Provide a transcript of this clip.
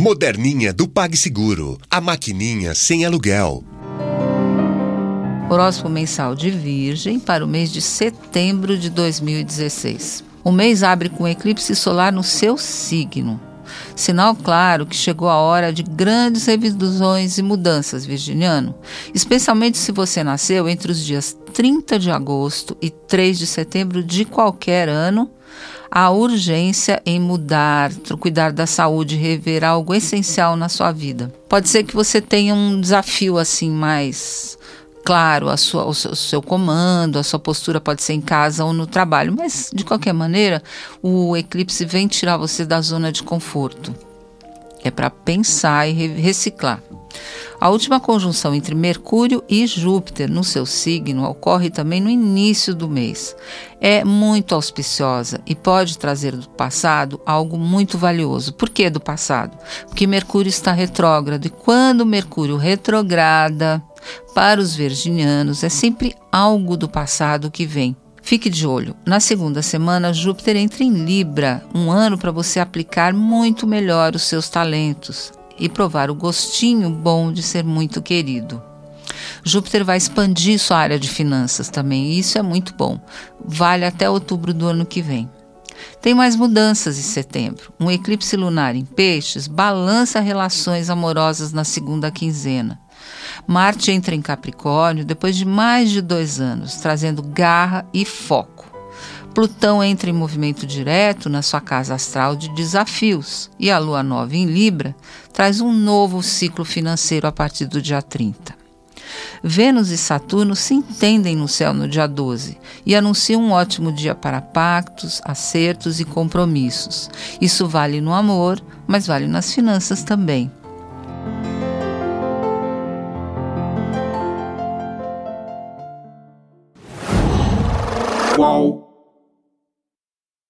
Moderninha do PagSeguro. A maquininha sem aluguel. Horóscopo mensal de Virgem para o mês de setembro de 2016. O mês abre com eclipse solar no seu signo. Sinal claro que chegou a hora de grandes revisões e mudanças, virginiano. Especialmente se você nasceu entre os dias 30 de agosto e 3 de setembro de qualquer ano, a urgência em mudar, cuidar da saúde, rever algo essencial na sua vida. Pode ser que você tenha um desafio assim mais claro, a sua, o, seu, o seu comando, a sua postura pode ser em casa ou no trabalho, mas de qualquer maneira, o eclipse vem tirar você da zona de conforto. É para pensar e reciclar. A última conjunção entre Mercúrio e Júpiter no seu signo ocorre também no início do mês. É muito auspiciosa e pode trazer do passado algo muito valioso. Por que do passado? Porque Mercúrio está retrógrado e quando Mercúrio retrograda, para os virginianos é sempre algo do passado que vem. Fique de olho. Na segunda semana, Júpiter entra em Libra, um ano para você aplicar muito melhor os seus talentos e provar o gostinho bom de ser muito querido. Júpiter vai expandir sua área de finanças também, e isso é muito bom. Vale até outubro do ano que vem. Tem mais mudanças em setembro. Um eclipse lunar em Peixes balança relações amorosas na segunda quinzena. Marte entra em Capricórnio depois de mais de dois anos, trazendo garra e foco. Plutão entra em movimento direto na sua casa astral de desafios e a lua nova em Libra traz um novo ciclo financeiro a partir do dia 30. Vênus e Saturno se entendem no céu no dia 12 e anunciam um ótimo dia para pactos, acertos e compromissos. Isso vale no amor, mas vale nas finanças também. Qual?